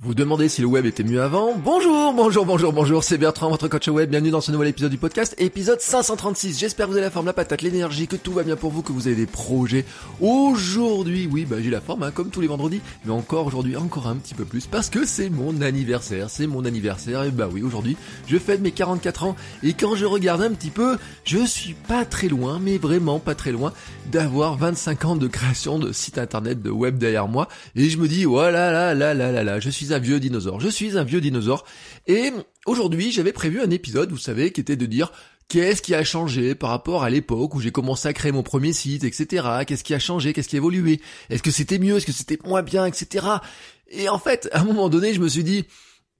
Vous demandez si le web était mieux avant. Bonjour, bonjour, bonjour, bonjour, c'est Bertrand, votre coach web, bienvenue dans ce nouvel épisode du podcast, épisode 536. J'espère que vous avez la forme, la patate, l'énergie, que tout va bien pour vous, que vous avez des projets. Aujourd'hui, oui, bah j'ai la forme, hein, comme tous les vendredis, mais encore aujourd'hui, encore un petit peu plus, parce que c'est mon anniversaire, c'est mon anniversaire, et bah oui, aujourd'hui, je fête mes 44 ans, et quand je regarde un petit peu, je suis pas très loin, mais vraiment pas très loin, d'avoir 25 ans de création de site internet, de web derrière moi, et je me dis, voilà, là, là, là, là, là, je suis un vieux dinosaure. Je suis un vieux dinosaure. Et aujourd'hui, j'avais prévu un épisode, vous savez, qui était de dire qu'est-ce qui a changé par rapport à l'époque où j'ai commencé à créer mon premier site, etc. Qu'est-ce qui a changé, qu'est-ce qui a évolué? Est-ce que c'était mieux, est-ce que c'était moins bien, etc. Et en fait, à un moment donné, je me suis dit,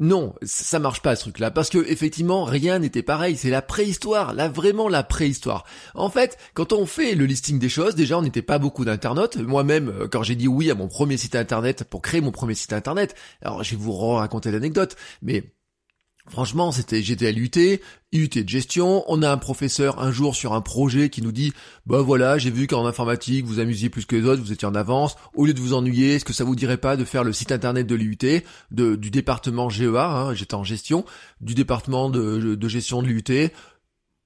non, ça marche pas ce truc-là, parce que effectivement rien n'était pareil. C'est la préhistoire, là vraiment la préhistoire. En fait, quand on fait le listing des choses, déjà on n'était pas beaucoup d'internautes. Moi-même, euh, quand j'ai dit oui à mon premier site internet pour créer mon premier site internet, alors je vais vous raconter l'anecdote, mais Franchement, c'était j'étais à l'UT, UT de gestion, on a un professeur un jour sur un projet qui nous dit "Bah voilà, j'ai vu qu'en informatique, vous amusiez plus que les autres, vous étiez en avance, au lieu de vous ennuyer, est-ce que ça vous dirait pas de faire le site internet de l'UT, de, du département GEA, hein, j'étais en gestion, du département de, de gestion de l'UT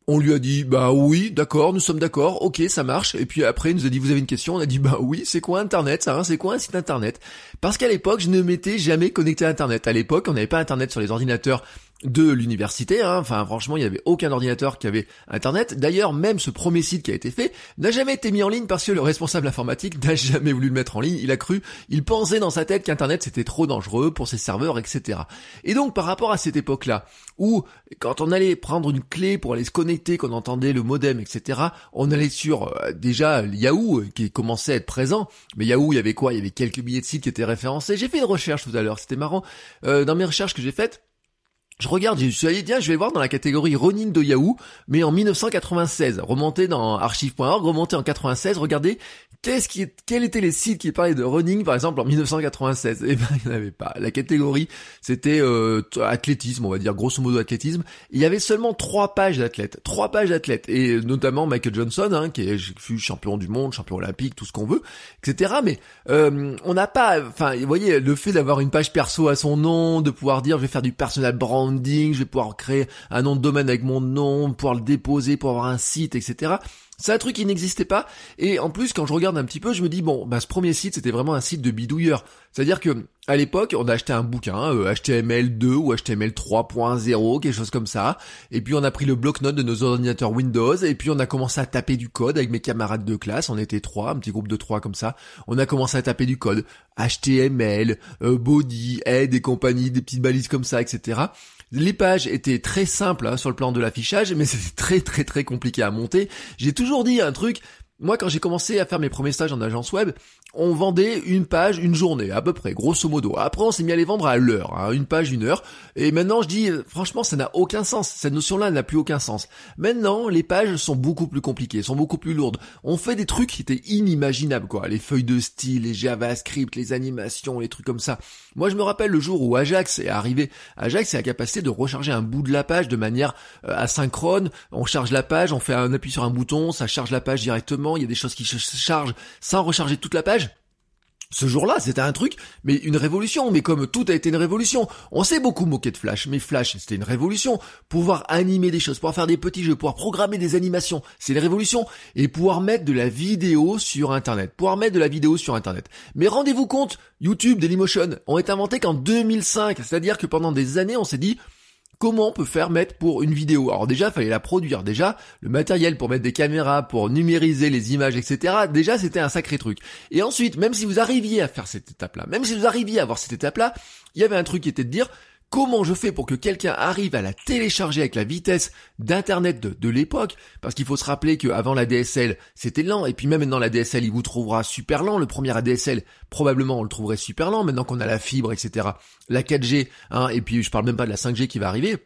on lui a dit bah oui, d'accord, nous sommes d'accord, ok, ça marche. Et puis après, il nous a dit vous avez une question, on a dit bah oui, c'est quoi Internet, ça, hein, c'est quoi un site Internet? Parce qu'à l'époque, je ne m'étais jamais connecté à Internet. À l'époque, on n'avait pas Internet sur les ordinateurs de l'université. Hein. Enfin, franchement, il n'y avait aucun ordinateur qui avait Internet. D'ailleurs, même ce premier site qui a été fait n'a jamais été mis en ligne parce que le responsable informatique n'a jamais voulu le mettre en ligne. Il a cru, il pensait dans sa tête qu'Internet c'était trop dangereux pour ses serveurs, etc. Et donc, par rapport à cette époque-là, où quand on allait prendre une clé pour aller se connecter, qu'on entendait le modem, etc., on allait sur euh, déjà Yahoo euh, qui commençait à être présent. Mais Yahoo, il y avait quoi? Il y avait quelques billets de sites qui étaient référencés. J'ai fait une recherche tout à l'heure, c'était marrant. Euh, dans mes recherches que j'ai faites, je regarde, je suis allé, tiens, je vais voir dans la catégorie running de Yahoo, mais en 1996, remonté dans archive.org, remonté en 96, regardez qu'est-ce qui, quels étaient les sites qui parlaient de running, par exemple, en 1996 Eh ben, il n'y en avait pas. La catégorie, c'était euh, athlétisme, on va dire, grosso modo athlétisme. Il y avait seulement trois pages d'athlètes, trois pages d'athlètes, et notamment Michael Johnson, hein, qui est, fut champion du monde, champion olympique, tout ce qu'on veut, etc. Mais euh, on n'a pas, enfin, vous voyez, le fait d'avoir une page perso à son nom, de pouvoir dire, je vais faire du personal je vais pouvoir créer un nom de domaine avec mon nom, pouvoir le déposer pour avoir un site, etc. C'est un truc qui n'existait pas. Et en plus, quand je regarde un petit peu, je me dis, bon, bah, ce premier site, c'était vraiment un site de bidouilleur. C'est-à-dire que, à l'époque, on a acheté un bouquin, HTML2 euh, ou HTML 3.0, quelque chose comme ça. Et puis, on a pris le bloc-notes de nos ordinateurs Windows. Et puis, on a commencé à taper du code avec mes camarades de classe. On était trois, un petit groupe de trois comme ça. On a commencé à taper du code. HTML, euh, body, head et compagnie, des petites balises comme ça, etc. Les pages étaient très simples hein, sur le plan de l'affichage, mais c'était très très très compliqué à monter. J'ai toujours dit un truc, moi, quand j'ai commencé à faire mes premiers stages en agence web, on vendait une page une journée, à peu près, grosso modo. Après, on s'est mis à les vendre à l'heure, hein, une page une heure. Et maintenant, je dis, franchement, ça n'a aucun sens. Cette notion-là n'a plus aucun sens. Maintenant, les pages sont beaucoup plus compliquées, sont beaucoup plus lourdes. On fait des trucs qui étaient inimaginables, quoi. Les feuilles de style, les JavaScript, les animations, les trucs comme ça. Moi, je me rappelle le jour où Ajax est arrivé. Ajax a la capacité de recharger un bout de la page de manière euh, asynchrone. On charge la page, on fait un appui sur un bouton, ça charge la page directement il y a des choses qui se chargent sans recharger toute la page. Ce jour-là, c'était un truc, mais une révolution, mais comme tout a été une révolution. On s'est beaucoup moqué de Flash, mais Flash, c'était une révolution. Pouvoir animer des choses, pouvoir faire des petits jeux, pouvoir programmer des animations, c'est une révolution. Et pouvoir mettre de la vidéo sur Internet. Pouvoir mettre de la vidéo sur Internet. Mais rendez-vous compte, YouTube, Dailymotion ont été inventés qu'en 2005. C'est-à-dire que pendant des années, on s'est dit, comment on peut faire mettre pour une vidéo Alors déjà, il fallait la produire. Déjà, le matériel pour mettre des caméras, pour numériser les images, etc. Déjà, c'était un sacré truc. Et ensuite, même si vous arriviez à faire cette étape-là, même si vous arriviez à avoir cette étape-là, il y avait un truc qui était de dire comment je fais pour que quelqu'un arrive à la télécharger avec la vitesse d'internet de, l'époque Parce qu'il faut se rappeler qu'avant la DSL, c'était lent, et puis même maintenant la DSL, il vous trouvera super lent. Le premier ADSL, probablement on le trouverait super lent, maintenant qu'on a la fibre, etc. La 4G, hein, et puis je parle même pas de la 5G qui va arriver.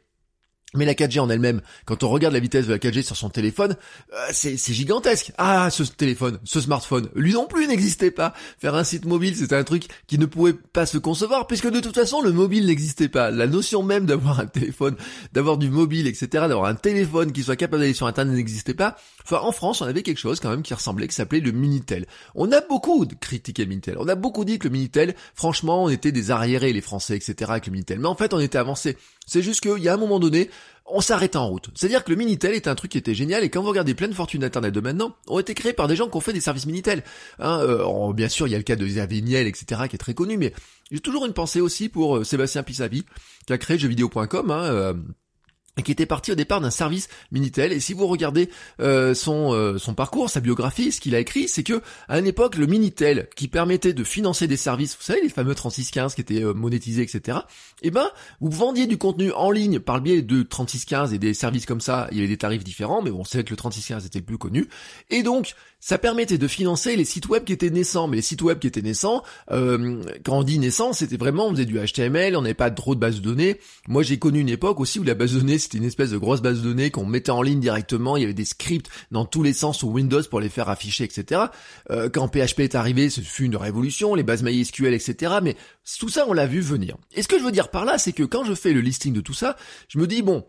Mais la 4G en elle-même, quand on regarde la vitesse de la 4G sur son téléphone, euh, c'est gigantesque. Ah, ce téléphone, ce smartphone, lui non plus n'existait pas. Faire un site mobile, c'était un truc qui ne pouvait pas se concevoir, puisque de toute façon, le mobile n'existait pas. La notion même d'avoir un téléphone, d'avoir du mobile, etc., d'avoir un téléphone qui soit capable d'aller sur Internet n'existait pas. Enfin, en France, on avait quelque chose quand même qui ressemblait, qui s'appelait le Minitel. On a beaucoup critiqué le Minitel. On a beaucoup dit que le Minitel, franchement, on était des arriérés, les Français, etc., avec le Minitel. Mais en fait, on était avancé. C'est juste qu'il y a un moment donné, on s'arrête en route. C'est-à-dire que le Minitel est un truc qui était génial et quand vous regardez plein de fortunes d'internet de maintenant, ont été créés par des gens qui ont fait des services Minitel. Hein, euh, bien sûr, il y a le cas de Xavier Niel, etc., qui est très connu, mais j'ai toujours une pensée aussi pour euh, Sébastien Pissavi, qui a créé jeuxvideo.com, hein, euh, qui était parti au départ d'un service Minitel. Et si vous regardez euh, son, euh, son parcours, sa biographie, ce qu'il a écrit, c'est que à une époque, le Minitel, qui permettait de financer des services, vous savez, les fameux 3615 qui étaient euh, monétisés, etc., eh ben, vous vendiez du contenu en ligne par le biais de 3615 et des services comme ça, il y avait des tarifs différents, mais bon, c'est que le 3615 était le plus connu. Et donc, ça permettait de financer les sites web qui étaient naissants. Mais les sites web qui étaient naissants, euh, quand on dit naissant, c'était vraiment, on faisait du HTML, on n'avait pas trop de bases de données. Moi, j'ai connu une époque aussi où la base de données, c'était une espèce de grosse base de données qu'on mettait en ligne directement. Il y avait des scripts dans tous les sens sur Windows pour les faire afficher, etc. Euh, quand PHP est arrivé, ce fut une révolution, les bases MySQL, etc. Mais tout ça, on l'a vu venir. Et ce que je veux dire par là, c'est que quand je fais le listing de tout ça, je me dis, bon,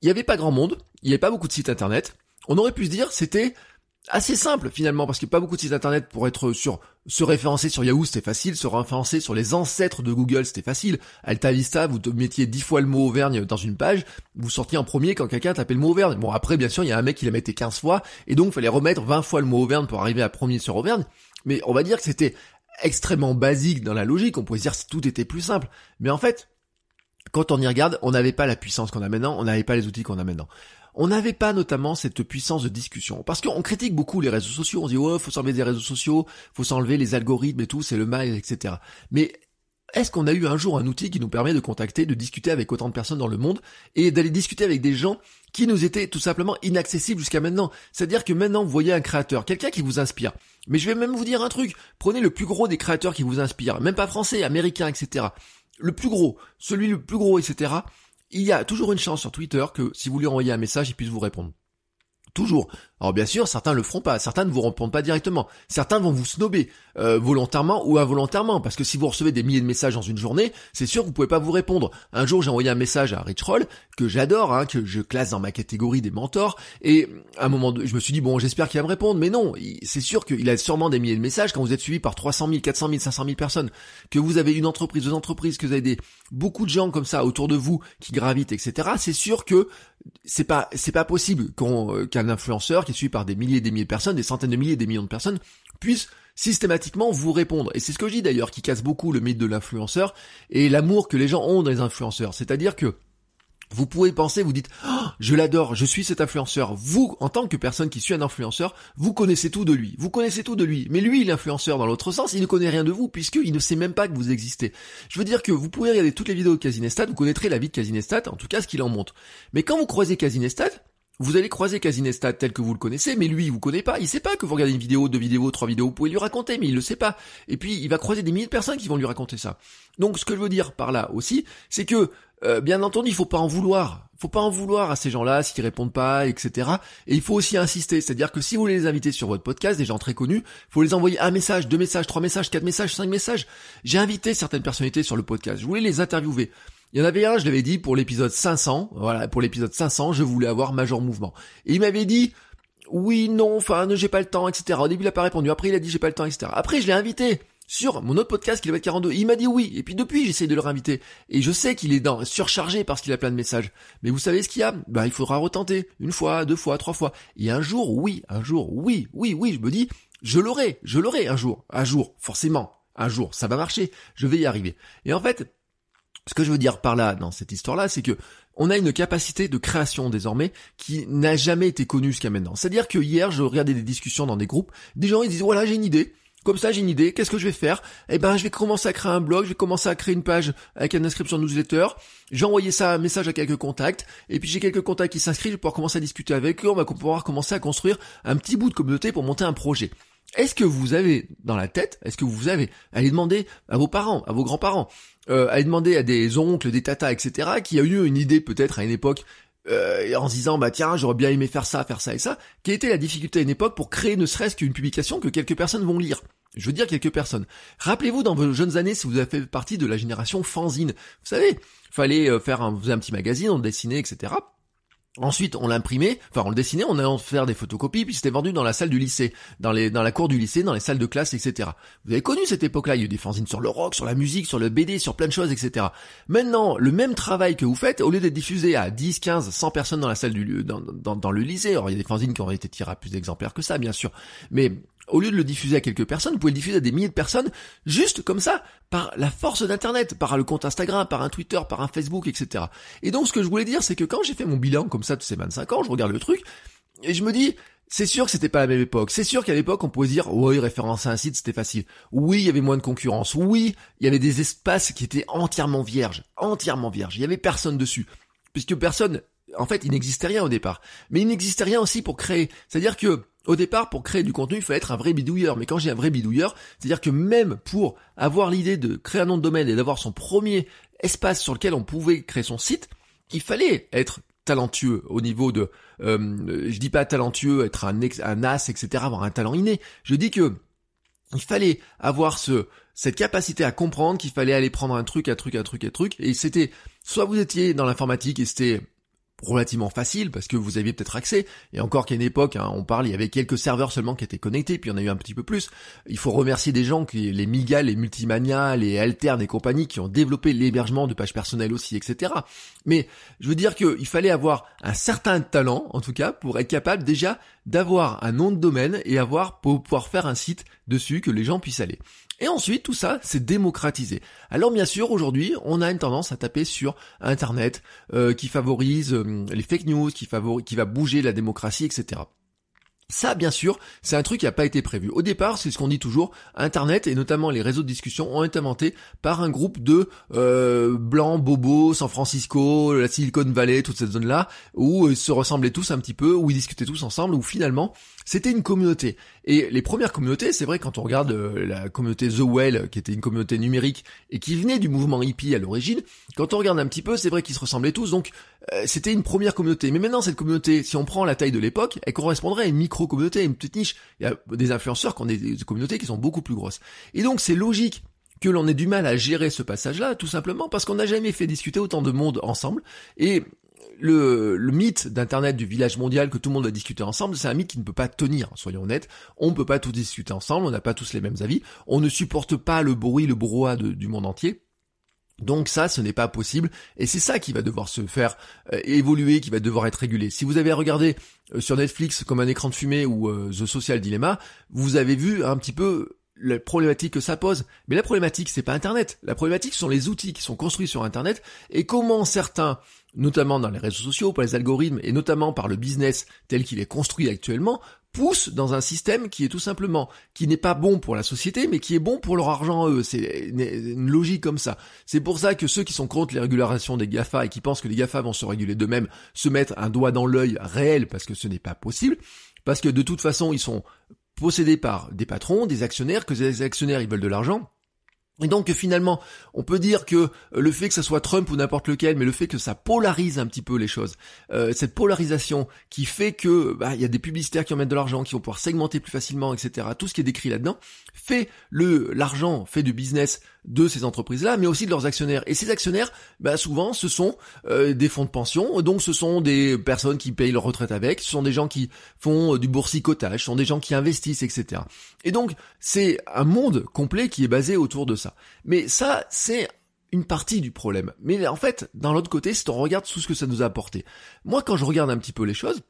il n'y avait pas grand monde, il n'y avait pas beaucoup de sites internet. On aurait pu se dire, c'était assez simple finalement parce qu'il n'y a pas beaucoup de sites internet pour être sur se référencer sur Yahoo c'était facile, se référencer sur les ancêtres de Google c'était facile. Alta Vista vous mettiez dix fois le mot Auvergne dans une page, vous sortiez en premier quand quelqu'un tapait le mot Auvergne. Bon après bien sûr il y a un mec qui l'a metté 15 fois et donc il fallait remettre 20 fois le mot Auvergne pour arriver à premier sur Auvergne. Mais on va dire que c'était extrêmement basique dans la logique, on pourrait dire que tout était plus simple. Mais en fait, quand on y regarde, on n'avait pas la puissance qu'on a maintenant, on n'avait pas les outils qu'on a maintenant on n'avait pas notamment cette puissance de discussion. Parce qu'on critique beaucoup les réseaux sociaux, on dit oh faut s'enlever des réseaux sociaux, faut s'enlever les algorithmes et tout, c'est le mal, etc. Mais est-ce qu'on a eu un jour un outil qui nous permet de contacter, de discuter avec autant de personnes dans le monde et d'aller discuter avec des gens qui nous étaient tout simplement inaccessibles jusqu'à maintenant? C'est-à-dire que maintenant vous voyez un créateur, quelqu'un qui vous inspire. Mais je vais même vous dire un truc, prenez le plus gros des créateurs qui vous inspirent, même pas français, américain, etc. Le plus gros, celui le plus gros, etc il y a toujours une chance sur Twitter que si vous lui envoyez un message, il puisse vous répondre. Toujours. Alors bien sûr, certains le feront pas, certains ne vous répondent pas directement, certains vont vous snober, euh, volontairement ou involontairement, parce que si vous recevez des milliers de messages dans une journée, c'est sûr que vous pouvez pas vous répondre. Un jour, j'ai envoyé un message à Rich Roll, que j'adore, hein, que je classe dans ma catégorie des mentors, et à un moment, de, je me suis dit, bon, j'espère qu'il va me répondre, mais non, c'est sûr qu'il a sûrement des milliers de messages quand vous êtes suivi par 300 000, 400 000, 500 000 personnes, que vous avez une entreprise, deux entreprises, que vous avez des, beaucoup de gens comme ça autour de vous qui gravitent, etc., c'est sûr que c'est pas, c'est pas possible euh, qu'un influenceur suivi par des milliers et des milliers de personnes, des centaines de milliers et des millions de personnes, puisse systématiquement vous répondre. Et c'est ce que je dis d'ailleurs qui casse beaucoup le mythe de l'influenceur et l'amour que les gens ont dans les influenceurs. C'est-à-dire que vous pouvez penser, vous dites, oh, je l'adore, je suis cet influenceur. Vous, en tant que personne qui suit un influenceur, vous connaissez tout de lui. Vous connaissez tout de lui. Mais lui, l'influenceur, dans l'autre sens, il ne connaît rien de vous, puisqu'il ne sait même pas que vous existez. Je veux dire que vous pouvez regarder toutes les vidéos de Casinestat, vous connaîtrez la vie de Casinestat, en tout cas ce qu'il en montre. Mais quand vous croisez Casinestat, vous allez croiser Casinestat tel que vous le connaissez, mais lui, il vous connaît pas. Il sait pas que vous regardez une vidéo, deux vidéos, trois vidéos. Vous pouvez lui raconter, mais il le sait pas. Et puis, il va croiser des milliers de personnes qui vont lui raconter ça. Donc, ce que je veux dire par là aussi, c'est que, euh, bien entendu, il faut pas en vouloir. Faut pas en vouloir à ces gens-là s'ils répondent pas, etc. Et il faut aussi insister. C'est-à-dire que si vous voulez les inviter sur votre podcast, des gens très connus, faut les envoyer un message, deux messages, trois messages, quatre messages, cinq messages. J'ai invité certaines personnalités sur le podcast. Je voulais les interviewer. Il y en avait un, je l'avais dit, pour l'épisode 500, voilà, pour l'épisode 500, je voulais avoir Major Mouvement. Et il m'avait dit, oui, non, enfin, j'ai pas le temps, etc. Au début, il a pas répondu. Après, il a dit, j'ai pas le temps, etc. Après, je l'ai invité sur mon autre podcast, Kilomètre 42. il m'a dit oui. Et puis depuis, j'essaye de le réinviter. Et je sais qu'il est dans, surchargé parce qu'il a plein de messages. Mais vous savez ce qu'il y a? Bah, il faudra retenter. Une fois, deux fois, trois fois. Et un jour, oui, un jour, oui, oui, oui, je me dis, je l'aurai, je l'aurai un jour. Un jour, forcément. Un jour, ça va marcher. Je vais y arriver. Et en fait, ce que je veux dire par là, dans cette histoire-là, c'est que on a une capacité de création désormais qui n'a jamais été connue jusqu'à maintenant. C'est-à-dire que hier, je regardais des discussions dans des groupes, des gens ils disent voilà j'ai une idée, Comme ça, j'ai une idée. Qu'est-ce que je vais faire? Eh ben, je vais commencer à créer un blog, je vais commencer à créer une page avec une inscription de newsletter. J'ai envoyé ça un message à quelques contacts. Et puis j'ai quelques contacts qui s'inscrivent, je vais pouvoir commencer à discuter avec eux. On va pouvoir commencer à construire un petit bout de communauté pour monter un projet. Est-ce que vous avez dans la tête, est-ce que vous avez à aller demander à vos parents, à vos grands-parents, euh, à aller demander à des oncles, des tatas, etc., qui a eu une idée peut-être à une époque euh, en se disant bah tiens j'aurais bien aimé faire ça, faire ça et ça, quelle était la difficulté à une époque pour créer ne serait-ce qu'une publication que quelques personnes vont lire je veux dire quelques personnes. Rappelez-vous dans vos jeunes années si vous avez fait partie de la génération fanzine. Vous savez, fallait euh, faire un, un petit magazine, on dessinait, etc. Ensuite, on l'imprimait, enfin on le dessinait, on allait faire des photocopies, puis c'était vendu dans la salle du lycée, dans les dans la cour du lycée, dans les salles de classe, etc. Vous avez connu cette époque-là, il y a eu des fanzines sur le rock, sur la musique, sur le BD, sur plein de choses, etc. Maintenant, le même travail que vous faites, au lieu d'être diffusé à 10, 15, 100 personnes dans la salle du dans, dans, dans le lycée, alors il y a des fanzines qui auraient été tirées à plus d'exemplaires que ça, bien sûr, mais au lieu de le diffuser à quelques personnes, vous pouvez le diffuser à des milliers de personnes, juste comme ça, par la force d'Internet, par le compte Instagram, par un Twitter, par un Facebook, etc. Et donc ce que je voulais dire, c'est que quand j'ai fait mon bilan comme ça de ces 25 ans, je regarde le truc, et je me dis, c'est sûr que c'était pas la même époque. C'est sûr qu'à l'époque, on pouvait dire, oui, référencer un site, c'était facile. Oui, il y avait moins de concurrence. Oui, il y avait des espaces qui étaient entièrement vierges. Entièrement vierges. Il y avait personne dessus. Puisque personne, en fait, il n'existait rien au départ. Mais il n'existait rien aussi pour créer. C'est-à-dire que, au départ, pour créer du contenu, il fallait être un vrai bidouilleur. Mais quand j'ai un vrai bidouilleur, c'est-à-dire que même pour avoir l'idée de créer un nom de domaine et d'avoir son premier espace sur lequel on pouvait créer son site, il fallait être talentueux au niveau de, euh, je dis pas talentueux, être un, un as, etc., avoir un talent inné. Je dis que il fallait avoir ce, cette capacité à comprendre qu'il fallait aller prendre un truc, un truc, un truc, un truc, et c'était, soit vous étiez dans l'informatique et c'était relativement facile parce que vous aviez peut-être accès. Et encore qu'à une époque, hein, on parle, il y avait quelques serveurs seulement qui étaient connectés, puis on a eu un petit peu plus. Il faut remercier des gens, qui, les Miga, les Multimania, les Altern et compagnie, qui ont développé l'hébergement de pages personnelles aussi, etc. Mais je veux dire qu'il fallait avoir un certain talent, en tout cas, pour être capable déjà d'avoir un nom de domaine et avoir pour pouvoir faire un site dessus que les gens puissent aller. Et ensuite, tout ça, c'est démocratisé. Alors bien sûr, aujourd'hui, on a une tendance à taper sur Internet euh, qui favorise euh, les fake news, qui, qui va bouger la démocratie, etc. Ça, bien sûr, c'est un truc qui n'a pas été prévu. Au départ, c'est ce qu'on dit toujours, Internet et notamment les réseaux de discussion ont été inventés par un groupe de euh, blancs, bobos, San Francisco, la Silicon Valley, toute cette zone-là, où ils se ressemblaient tous un petit peu, où ils discutaient tous ensemble, où finalement, c'était une communauté. Et les premières communautés, c'est vrai quand on regarde euh, la communauté The Well, qui était une communauté numérique et qui venait du mouvement hippie à l'origine, quand on regarde un petit peu, c'est vrai qu'ils se ressemblaient tous, donc euh, c'était une première communauté. Mais maintenant, cette communauté, si on prend la taille de l'époque, elle correspondrait à une micro-communauté, une petite niche. Il y a des influenceurs qui ont des, communautés qui sont beaucoup plus grosses. Et donc, c'est logique que l'on ait du mal à gérer ce passage-là, tout simplement parce qu'on n'a jamais fait discuter autant de monde ensemble. Et le, le mythe d'Internet du village mondial que tout le monde va discuter ensemble, c'est un mythe qui ne peut pas tenir, soyons honnêtes. On ne peut pas tout discuter ensemble, on n'a pas tous les mêmes avis, on ne supporte pas le bruit, le brouhaha du monde entier. Donc ça, ce n'est pas possible, et c'est ça qui va devoir se faire euh, évoluer, qui va devoir être régulé. Si vous avez regardé euh, sur Netflix comme un écran de fumée ou euh, The Social Dilemma, vous avez vu un petit peu la problématique que ça pose. Mais la problématique, c'est pas Internet. La problématique, ce sont les outils qui sont construits sur Internet et comment certains, notamment dans les réseaux sociaux, par les algorithmes et notamment par le business tel qu'il est construit actuellement, poussent dans un système qui est tout simplement, qui n'est pas bon pour la société, mais qui est bon pour leur argent à eux. C'est une logique comme ça. C'est pour ça que ceux qui sont contre les régulations des GAFA et qui pensent que les GAFA vont se réguler d'eux-mêmes, se mettent un doigt dans l'œil réel parce que ce n'est pas possible. Parce que de toute façon, ils sont possédés par des patrons, des actionnaires, que ces actionnaires ils veulent de l'argent. Et donc finalement, on peut dire que le fait que ce soit Trump ou n'importe lequel, mais le fait que ça polarise un petit peu les choses, euh, cette polarisation qui fait que bah, il y a des publicitaires qui en mettent de l'argent, qui vont pouvoir segmenter plus facilement, etc. Tout ce qui est décrit là-dedans fait le l'argent, fait du business de ces entreprises-là, mais aussi de leurs actionnaires. Et ces actionnaires, bah, souvent, ce sont euh, des fonds de pension, donc ce sont des personnes qui payent leur retraite avec, ce sont des gens qui font euh, du boursicotage, ce sont des gens qui investissent, etc. Et donc, c'est un monde complet qui est basé autour de ça. Mais ça, c'est une partie du problème. Mais en fait, dans l'autre côté, si on regarde tout ce que ça nous a apporté. Moi, quand je regarde un petit peu les choses,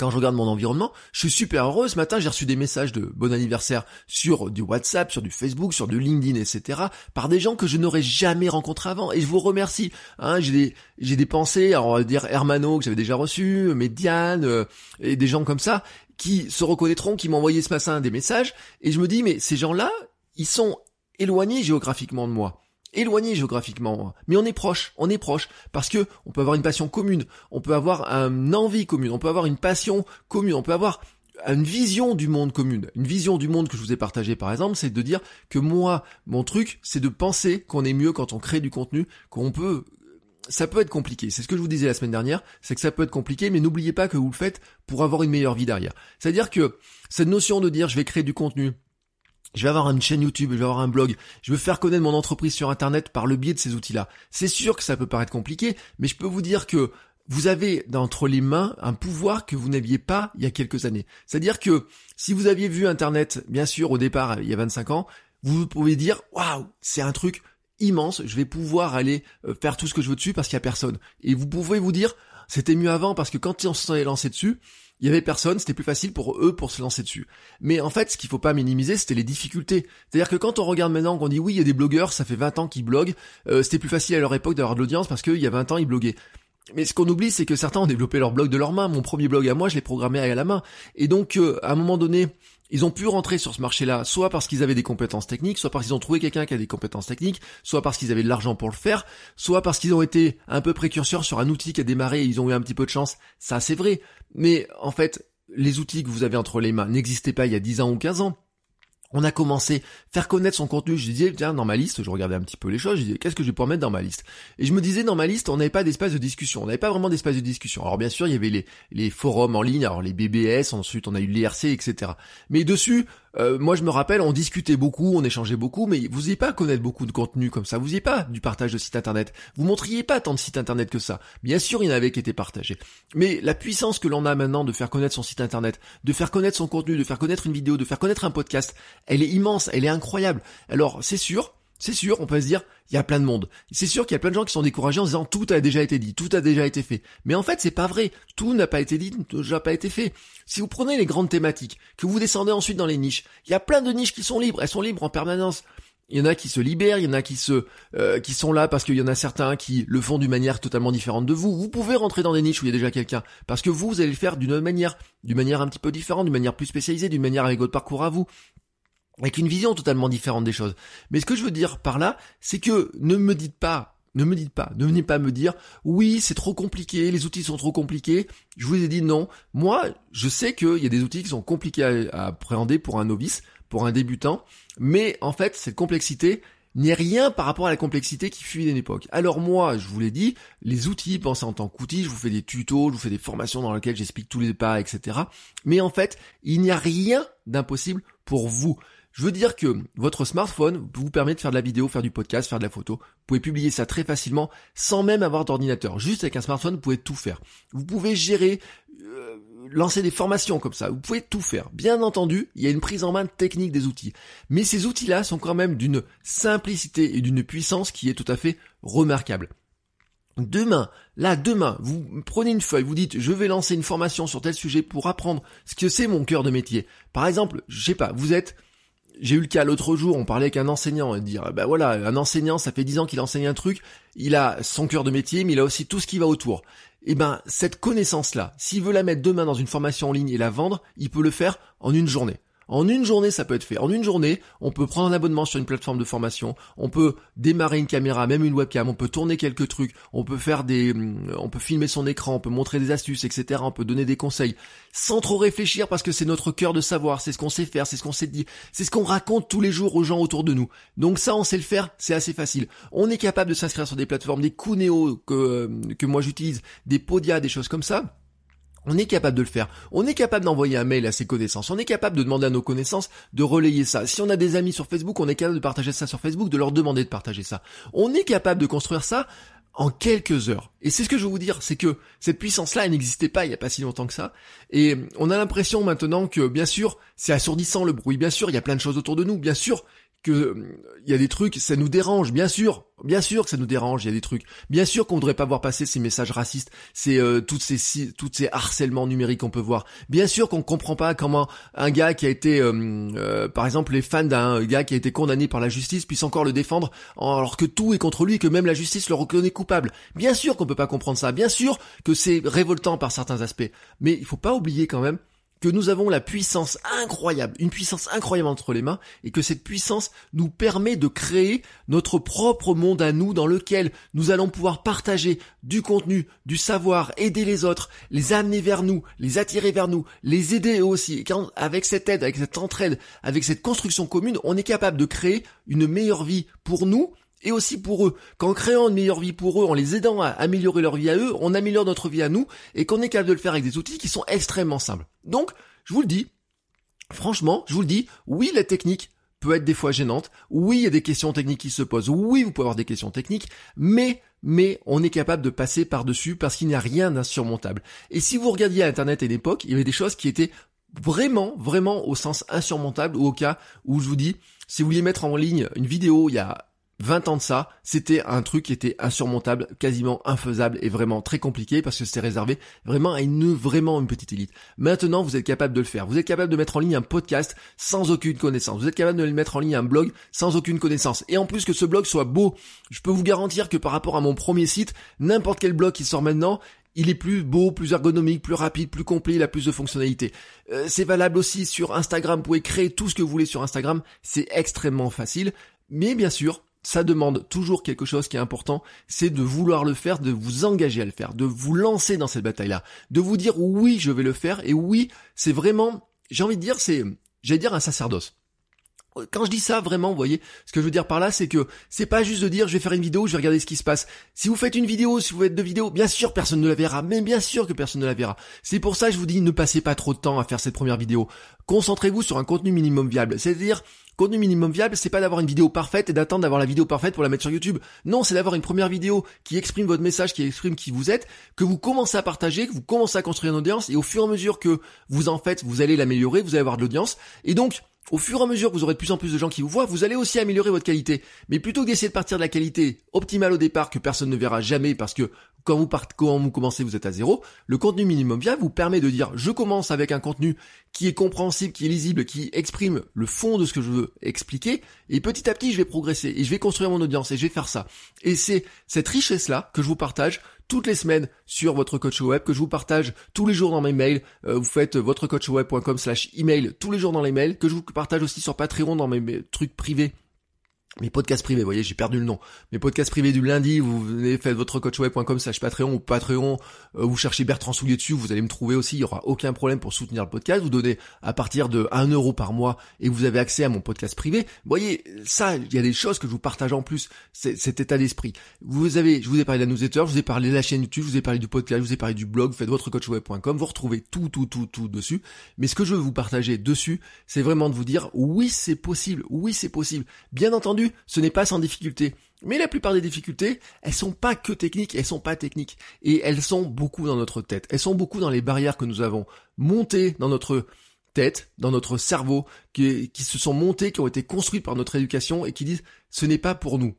quand je regarde mon environnement, je suis super heureux. Ce matin, j'ai reçu des messages de bon anniversaire sur du WhatsApp, sur du Facebook, sur du LinkedIn, etc. par des gens que je n'aurais jamais rencontrés avant. Et je vous remercie. Hein, j'ai des, pensées, alors on va dire Hermano que j'avais déjà reçu, Mediane, euh, et des gens comme ça qui se reconnaîtront, qui m'ont envoyé ce matin des messages, et je me dis, mais ces gens-là, ils sont éloignés géographiquement de moi éloignés géographiquement, mais on est proche, on est proche, parce que on peut avoir une passion commune, on peut avoir une envie commune, on peut avoir une passion commune, on peut avoir une vision du monde commune. Une vision du monde que je vous ai partagée par exemple, c'est de dire que moi, mon truc, c'est de penser qu'on est mieux quand on crée du contenu, qu'on peut ça peut être compliqué. C'est ce que je vous disais la semaine dernière, c'est que ça peut être compliqué, mais n'oubliez pas que vous le faites pour avoir une meilleure vie derrière. C'est-à-dire que cette notion de dire je vais créer du contenu, je vais avoir une chaîne YouTube, je vais avoir un blog, je veux faire connaître mon entreprise sur Internet par le biais de ces outils-là. C'est sûr que ça peut paraître compliqué, mais je peux vous dire que vous avez entre les mains un pouvoir que vous n'aviez pas il y a quelques années. C'est-à-dire que si vous aviez vu Internet, bien sûr, au départ, il y a 25 ans, vous pouvez dire, waouh, c'est un truc immense, je vais pouvoir aller euh, faire tout ce que je veux dessus parce qu'il y a personne. Et vous pouvez vous dire, c'était mieux avant parce que quand on s'en est lancé dessus, il y avait personne, c'était plus facile pour eux pour se lancer dessus. Mais en fait, ce qu'il faut pas minimiser, c'était les difficultés. C'est-à-dire que quand on regarde maintenant, qu'on dit oui, il y a des blogueurs, ça fait 20 ans qu'ils bloguent, euh, c'était plus facile à leur époque d'avoir de l'audience parce qu'il y a 20 ans, ils bloguaient. Mais ce qu'on oublie, c'est que certains ont développé leur blog de leurs mains. Mon premier blog à moi, je l'ai programmé à la main. Et donc, euh, à un moment donné, ils ont pu rentrer sur ce marché-là, soit parce qu'ils avaient des compétences techniques, soit parce qu'ils ont trouvé quelqu'un qui a des compétences techniques, soit parce qu'ils avaient de l'argent pour le faire, soit parce qu'ils ont été un peu précurseurs sur un outil qui a démarré et ils ont eu un petit peu de chance. Ça, c'est vrai. Mais en fait, les outils que vous avez entre les mains n'existaient pas il y a 10 ans ou 15 ans on a commencé à faire connaître son contenu. Je disais, tiens, dans ma liste, je regardais un petit peu les choses, je disais, qu'est-ce que je vais pouvoir mettre dans ma liste? Et je me disais, dans ma liste, on n'avait pas d'espace de discussion, on n'avait pas vraiment d'espace de discussion. Alors bien sûr, il y avait les, les forums en ligne, alors les BBS, ensuite on a eu l'IRC, etc. Mais dessus, euh, moi je me rappelle, on discutait beaucoup, on échangeait beaucoup, mais vous n'ayez pas à connaître beaucoup de contenu comme ça, vous n'ayez pas du partage de sites internet, vous montriez pas tant de sites internet que ça. Bien sûr, il y en avait qui étaient partagés. Mais la puissance que l'on a maintenant de faire connaître son site internet, de faire connaître son contenu, de faire connaître une vidéo, de faire connaître un podcast, elle est immense, elle est incroyable. Alors c'est sûr, c'est sûr, on peut se dire, il y a plein de monde. C'est sûr qu'il y a plein de gens qui sont découragés en disant tout a déjà été dit, tout a déjà été fait. Mais en fait, c'est pas vrai. Tout n'a pas été dit, tout n'a déjà pas été fait. Si vous prenez les grandes thématiques, que vous descendez ensuite dans les niches, il y a plein de niches qui sont libres, elles sont libres en permanence. Il y en a qui se libèrent, il y en a qui se euh, qui sont là parce qu'il y en a certains qui le font d'une manière totalement différente de vous. Vous pouvez rentrer dans des niches où il y a déjà quelqu'un parce que vous, vous allez le faire d'une autre manière, d'une manière un petit peu différente, d'une manière plus spécialisée, d'une manière avec votre parcours à vous avec une vision totalement différente des choses. Mais ce que je veux dire par là, c'est que ne me dites pas, ne me dites pas, ne venez pas me dire, oui, c'est trop compliqué, les outils sont trop compliqués. Je vous ai dit non. Moi, je sais qu'il y a des outils qui sont compliqués à, appréhender pour un novice, pour un débutant, mais en fait, cette complexité n'est rien par rapport à la complexité qui fut une époque. Alors moi, je vous l'ai dit, les outils, pensez en tant qu'outils, je vous fais des tutos, je vous fais des formations dans lesquelles j'explique tous les pas, etc. Mais en fait, il n'y a rien d'impossible pour vous. Je veux dire que votre smartphone vous permet de faire de la vidéo, faire du podcast, faire de la photo. Vous pouvez publier ça très facilement sans même avoir d'ordinateur. Juste avec un smartphone, vous pouvez tout faire. Vous pouvez gérer, euh, lancer des formations comme ça. Vous pouvez tout faire. Bien entendu, il y a une prise en main technique des outils. Mais ces outils-là sont quand même d'une simplicité et d'une puissance qui est tout à fait remarquable. Demain, là, demain, vous prenez une feuille, vous dites, je vais lancer une formation sur tel sujet pour apprendre ce que c'est mon cœur de métier. Par exemple, je sais pas, vous êtes j'ai eu le cas l'autre jour, on parlait avec un enseignant et dire, ben voilà, un enseignant, ça fait dix ans qu'il enseigne un truc, il a son cœur de métier, mais il a aussi tout ce qui va autour. Et eh ben, cette connaissance-là, s'il veut la mettre demain dans une formation en ligne et la vendre, il peut le faire en une journée. En une journée, ça peut être fait. En une journée, on peut prendre un abonnement sur une plateforme de formation, on peut démarrer une caméra, même une webcam, on peut tourner quelques trucs, on peut faire des, hum, on peut filmer son écran, on peut montrer des astuces, etc. On peut donner des conseils. Sans trop réfléchir parce que c'est notre cœur de savoir, c'est ce qu'on sait faire, c'est ce qu'on sait dire, c'est ce qu'on raconte tous les jours aux gens autour de nous. Donc ça, on sait le faire, c'est assez facile. On est capable de s'inscrire sur des plateformes, des Kuneo que, que moi j'utilise, des Podia, des choses comme ça on est capable de le faire. On est capable d'envoyer un mail à ses connaissances. On est capable de demander à nos connaissances de relayer ça. Si on a des amis sur Facebook, on est capable de partager ça sur Facebook, de leur demander de partager ça. On est capable de construire ça en quelques heures. Et c'est ce que je veux vous dire, c'est que cette puissance-là, elle n'existait pas il n'y a pas si longtemps que ça. Et on a l'impression maintenant que, bien sûr, c'est assourdissant le bruit, bien sûr, il y a plein de choses autour de nous, bien sûr, que il y a des trucs, ça nous dérange, bien sûr, bien sûr que ça nous dérange, il y a des trucs, bien sûr qu'on voudrait pas voir passer ces messages racistes, ces euh, toutes ces harcèlements numériques qu'on peut voir, bien sûr qu'on comprend pas comment un gars qui a été, euh, euh, par exemple, les fans d'un gars qui a été condamné par la justice puissent encore le défendre alors que tout est contre lui et que même la justice le reconnaît coupable. Bien sûr qu'on peut pas comprendre ça, bien sûr que c'est révoltant par certains aspects, mais il faut pas oublier quand même que nous avons la puissance incroyable, une puissance incroyable entre les mains, et que cette puissance nous permet de créer notre propre monde à nous dans lequel nous allons pouvoir partager du contenu, du savoir, aider les autres, les amener vers nous, les attirer vers nous, les aider aussi. Quand, avec cette aide, avec cette entraide, avec cette construction commune, on est capable de créer une meilleure vie pour nous, et aussi pour eux. Qu'en créant une meilleure vie pour eux, en les aidant à améliorer leur vie à eux, on améliore notre vie à nous et qu'on est capable de le faire avec des outils qui sont extrêmement simples. Donc, je vous le dis, franchement, je vous le dis, oui, la technique peut être des fois gênante. Oui, il y a des questions techniques qui se posent. Oui, vous pouvez avoir des questions techniques, mais mais on est capable de passer par-dessus parce qu'il n'y a rien d'insurmontable. Et si vous regardiez Internet à l'époque, il y avait des choses qui étaient vraiment, vraiment au sens insurmontable ou au cas où je vous dis, si vous vouliez mettre en ligne une vidéo il y a 20 ans de ça, c'était un truc qui était insurmontable, quasiment infaisable et vraiment très compliqué parce que c'était réservé vraiment à une vraiment une petite élite. Maintenant, vous êtes capable de le faire. Vous êtes capable de mettre en ligne un podcast sans aucune connaissance. Vous êtes capable de mettre en ligne un blog sans aucune connaissance. Et en plus que ce blog soit beau, je peux vous garantir que par rapport à mon premier site, n'importe quel blog qui sort maintenant, il est plus beau, plus ergonomique, plus rapide, plus complet, il a plus de fonctionnalités. Euh, c'est valable aussi sur Instagram, vous pouvez créer tout ce que vous voulez sur Instagram, c'est extrêmement facile. Mais bien sûr, ça demande toujours quelque chose qui est important, c'est de vouloir le faire, de vous engager à le faire, de vous lancer dans cette bataille-là, de vous dire oui, je vais le faire, et oui, c'est vraiment, j'ai envie de dire, c'est, j'allais dire un sacerdoce. Quand je dis ça, vraiment, vous voyez, ce que je veux dire par là, c'est que c'est pas juste de dire je vais faire une vidéo, je vais regarder ce qui se passe. Si vous faites une vidéo, si vous faites deux vidéos, bien sûr personne ne la verra, mais bien sûr que personne ne la verra. C'est pour ça que je vous dis ne passez pas trop de temps à faire cette première vidéo. Concentrez-vous sur un contenu minimum viable. C'est-à-dire, contenu minimum viable, c'est pas d'avoir une vidéo parfaite et d'attendre d'avoir la vidéo parfaite pour la mettre sur YouTube. Non, c'est d'avoir une première vidéo qui exprime votre message, qui exprime qui vous êtes, que vous commencez à partager, que vous commencez à construire une audience et au fur et à mesure que vous en faites, vous allez l'améliorer, vous allez avoir de l'audience. Et donc, au fur et à mesure que vous aurez de plus en plus de gens qui vous voient, vous allez aussi améliorer votre qualité. Mais plutôt que d'essayer de partir de la qualité optimale au départ que personne ne verra jamais parce que quand vous partez, quand vous commencez, vous êtes à zéro, le contenu minimum viable vous permet de dire je commence avec un contenu qui est compréhensible, qui est lisible, qui exprime le fond de ce que je veux expliquer, et petit à petit je vais progresser, et je vais construire mon audience, et je vais faire ça. Et c'est cette richesse-là que je vous partage toutes les semaines sur votre coach web, que je vous partage tous les jours dans mes mails. Euh, vous faites votrecoachweb.com slash email tous les jours dans les mails, que je vous partage aussi sur Patreon dans mes trucs privés mes podcasts privés, vous voyez, j'ai perdu le nom. Mes podcasts privés du lundi, vous venez faire votre coachweb.com slash Patreon ou Patreon, euh, vous cherchez Bertrand Soulier dessus, vous allez me trouver aussi, il y aura aucun problème pour soutenir le podcast. Vous donnez à partir de 1 euro par mois et vous avez accès à mon podcast privé. Vous voyez, ça, il y a des choses que je vous partage en plus, cet état d'esprit. Vous avez, je vous ai parlé de la newsletter, je vous ai parlé de la chaîne YouTube, je vous ai parlé du podcast, je vous ai parlé du blog, faites votre coachweb.com, vous retrouvez tout, tout, tout, tout dessus. Mais ce que je veux vous partager dessus, c'est vraiment de vous dire, oui, c'est possible, oui, c'est possible. Bien entendu, ce n'est pas sans difficulté. Mais la plupart des difficultés, elles sont pas que techniques, elles sont pas techniques. Et elles sont beaucoup dans notre tête. Elles sont beaucoup dans les barrières que nous avons montées dans notre tête, dans notre cerveau, qui, qui se sont montées, qui ont été construites par notre éducation et qui disent ce n'est pas pour nous.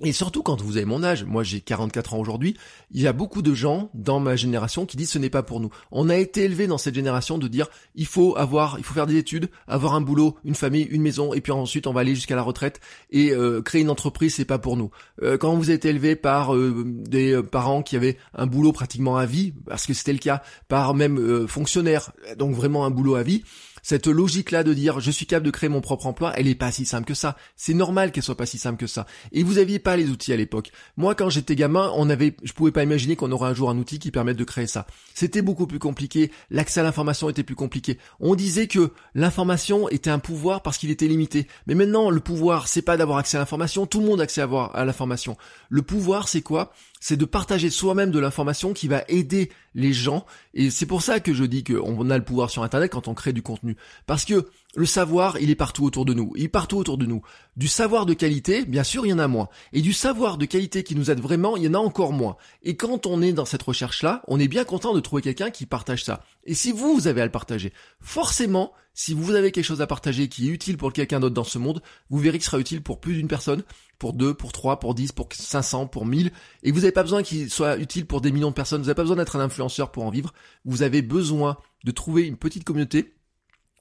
Et surtout quand vous avez mon âge, moi j'ai 44 ans aujourd'hui, il y a beaucoup de gens dans ma génération qui disent ce n'est pas pour nous. On a été élevé dans cette génération de dire il faut avoir, il faut faire des études, avoir un boulot, une famille, une maison, et puis ensuite on va aller jusqu'à la retraite et euh, créer une entreprise, c'est pas pour nous. Euh, quand vous êtes élevé par euh, des parents qui avaient un boulot pratiquement à vie, parce que c'était le cas, par même fonctionnaire, donc vraiment un boulot à vie, cette logique-là de dire je suis capable de créer mon propre emploi, elle est pas si simple que ça. C'est normal qu'elle soit pas si simple que ça. Et vous aviez pas les outils à l'époque. Moi, quand j'étais gamin, on avait, je pouvais pas imaginer qu'on aurait un jour un outil qui permette de créer ça. C'était beaucoup plus compliqué. L'accès à l'information était plus compliqué. On disait que l'information était un pouvoir parce qu'il était limité. Mais maintenant, le pouvoir, c'est pas d'avoir accès à l'information. Tout le monde a accès à l'information. Le pouvoir, c'est quoi? C'est de partager soi-même de l'information qui va aider les gens. Et c'est pour ça que je dis qu'on a le pouvoir sur Internet quand on crée du contenu. Parce que le savoir, il est partout autour de nous. Il est partout autour de nous. Du savoir de qualité, bien sûr, il y en a moins. Et du savoir de qualité qui nous aide vraiment, il y en a encore moins. Et quand on est dans cette recherche-là, on est bien content de trouver quelqu'un qui partage ça. Et si vous, vous avez à le partager, forcément, si vous avez quelque chose à partager qui est utile pour quelqu'un d'autre dans ce monde, vous verrez qu'il sera utile pour plus d'une personne, pour deux, pour trois, pour dix, pour 500, pour 1000, et vous n'avez pas besoin qu'il soit utile pour des millions de personnes, vous n'avez pas besoin d'être un influenceur pour en vivre, vous avez besoin de trouver une petite communauté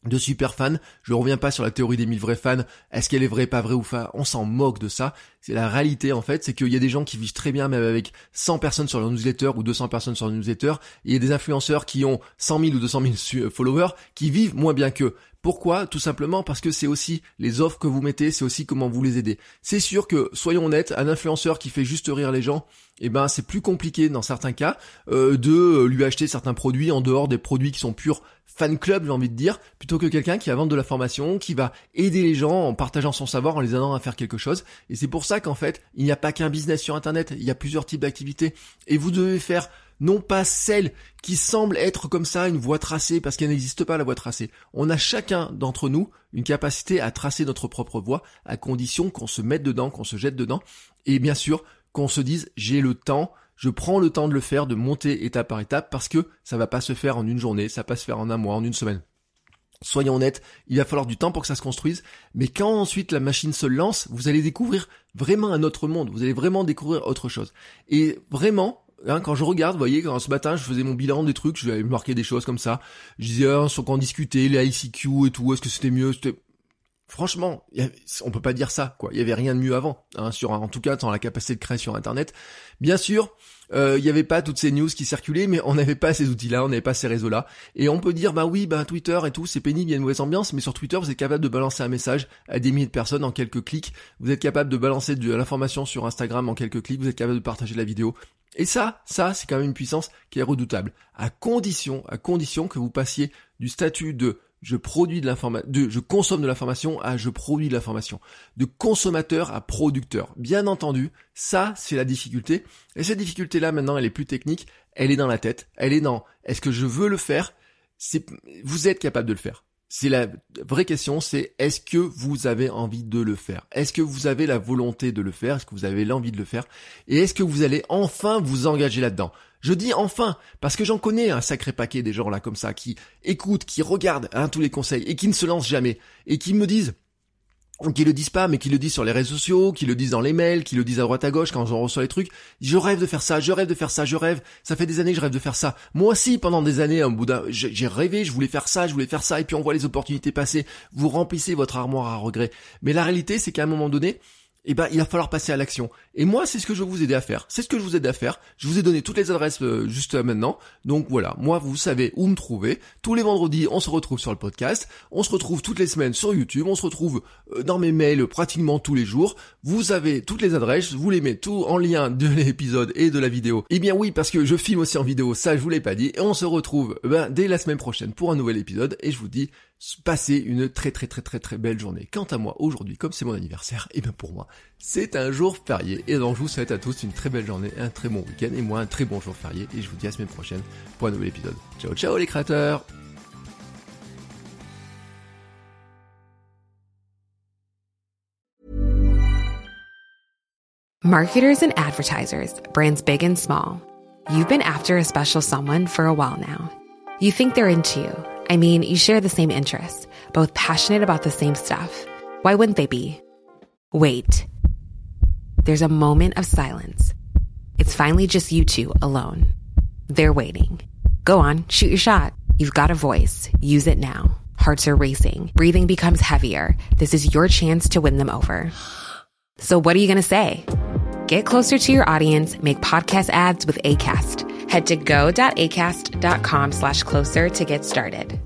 de super fans. Je reviens pas sur la théorie des 1000 vrais fans. Est-ce qu'elle est vraie, pas vraie ou pas On s'en moque de ça. C'est la réalité en fait, c'est qu'il y a des gens qui vivent très bien même avec 100 personnes sur leur newsletter ou 200 personnes sur leur newsletter. Et il y a des influenceurs qui ont 100 000 ou 200 000 followers qui vivent moins bien qu'eux. Pourquoi? Tout simplement parce que c'est aussi les offres que vous mettez, c'est aussi comment vous les aidez. C'est sûr que, soyons honnêtes, un influenceur qui fait juste rire les gens, eh ben c'est plus compliqué dans certains cas euh, de lui acheter certains produits en dehors des produits qui sont purs fan club, j'ai envie de dire, plutôt que quelqu'un qui va vendre de la formation, qui va aider les gens en partageant son savoir, en les aidant à faire quelque chose. Et c'est pour ça qu'en fait, il n'y a pas qu'un business sur Internet, il y a plusieurs types d'activités. Et vous devez faire non pas celle qui semble être comme ça une voie tracée, parce qu'elle n'existe pas la voie tracée. On a chacun d'entre nous une capacité à tracer notre propre voie, à condition qu'on se mette dedans, qu'on se jette dedans, et bien sûr qu'on se dise j'ai le temps, je prends le temps de le faire, de monter étape par étape, parce que ça va pas se faire en une journée, ça va pas se faire en un mois, en une semaine. Soyons honnêtes, il va falloir du temps pour que ça se construise, mais quand ensuite la machine se lance, vous allez découvrir vraiment un autre monde, vous allez vraiment découvrir autre chose. Et vraiment, Hein, quand je regarde, vous voyez, quand ce matin je faisais mon bilan des trucs, je vais marquer des choses comme ça. Je disais, ah, sur quand discuter, les ICQ et tout, est-ce que c'était mieux. Franchement, on peut pas dire ça, quoi. Il y avait rien de mieux avant, hein, sur en tout cas dans la capacité de créer sur Internet. Bien sûr, euh, il n'y avait pas toutes ces news qui circulaient, mais on n'avait pas ces outils-là, on n'avait pas ces réseaux-là. Et on peut dire, bah oui, bah Twitter et tout, c'est pénible, il y a une mauvaise ambiance, mais sur Twitter, vous êtes capable de balancer un message à des milliers de personnes en quelques clics. Vous êtes capable de balancer de l'information sur Instagram en quelques clics. Vous êtes capable de partager la vidéo. Et ça, ça, c'est quand même une puissance qui est redoutable. À condition, à condition que vous passiez du statut de je produis de l'information, de je consomme de l'information à je produis de l'information, de consommateur à producteur. Bien entendu, ça c'est la difficulté. Et cette difficulté-là maintenant, elle est plus technique, elle est dans la tête, elle est dans est-ce que je veux le faire? Vous êtes capable de le faire. C'est la vraie question, c'est est-ce que vous avez envie de le faire? Est-ce que vous avez la volonté de le faire? Est-ce que vous avez l'envie de le faire? Et est-ce que vous allez enfin vous engager là-dedans? Je dis enfin, parce que j'en connais un sacré paquet des gens là comme ça, qui écoutent, qui regardent hein, tous les conseils, et qui ne se lancent jamais, et qui me disent, qui le disent pas, mais qui le disent sur les réseaux sociaux, qui le disent dans les mails, qui le disent à droite à gauche quand on reçoit les trucs. Je rêve de faire ça, je rêve de faire ça, je rêve. Ça fait des années que je rêve de faire ça. Moi aussi, pendant des années, un bout j'ai rêvé, je voulais faire ça, je voulais faire ça, et puis on voit les opportunités passer. Vous remplissez votre armoire à regrets. Mais la réalité, c'est qu'à un moment donné, eh ben, il va falloir passer à l'action. Et moi, c'est ce que je vais vous aider à faire. C'est ce que je vous aide à faire. Je vous ai donné toutes les adresses euh, juste maintenant. Donc voilà, moi, vous savez où me trouver. Tous les vendredis, on se retrouve sur le podcast. On se retrouve toutes les semaines sur YouTube. On se retrouve euh, dans mes mails pratiquement tous les jours. Vous avez toutes les adresses. Vous les mettez tout en lien de l'épisode et de la vidéo. Eh bien oui, parce que je filme aussi en vidéo. Ça, je vous l'ai pas dit. Et on se retrouve ben, dès la semaine prochaine pour un nouvel épisode. Et je vous dis passer une très très très très très belle journée. Quant à moi, aujourd'hui, comme c'est mon anniversaire, et bien pour moi, c'est un jour férié. Et donc je vous souhaite à tous une très belle journée, un très bon week-end, et moi un très bon jour férié. Et je vous dis à la semaine prochaine pour un nouvel épisode. Ciao ciao les créateurs Marketers and advertisers, brands big and small. You've been after a special someone for a while now. You think they're into you. I mean, you share the same interests, both passionate about the same stuff. Why wouldn't they be? Wait. There's a moment of silence. It's finally just you two alone. They're waiting. Go on, shoot your shot. You've got a voice. Use it now. Hearts are racing. Breathing becomes heavier. This is your chance to win them over. So what are you going to say? Get closer to your audience. Make podcast ads with ACAST. Head to go.acast.com slash closer to get started.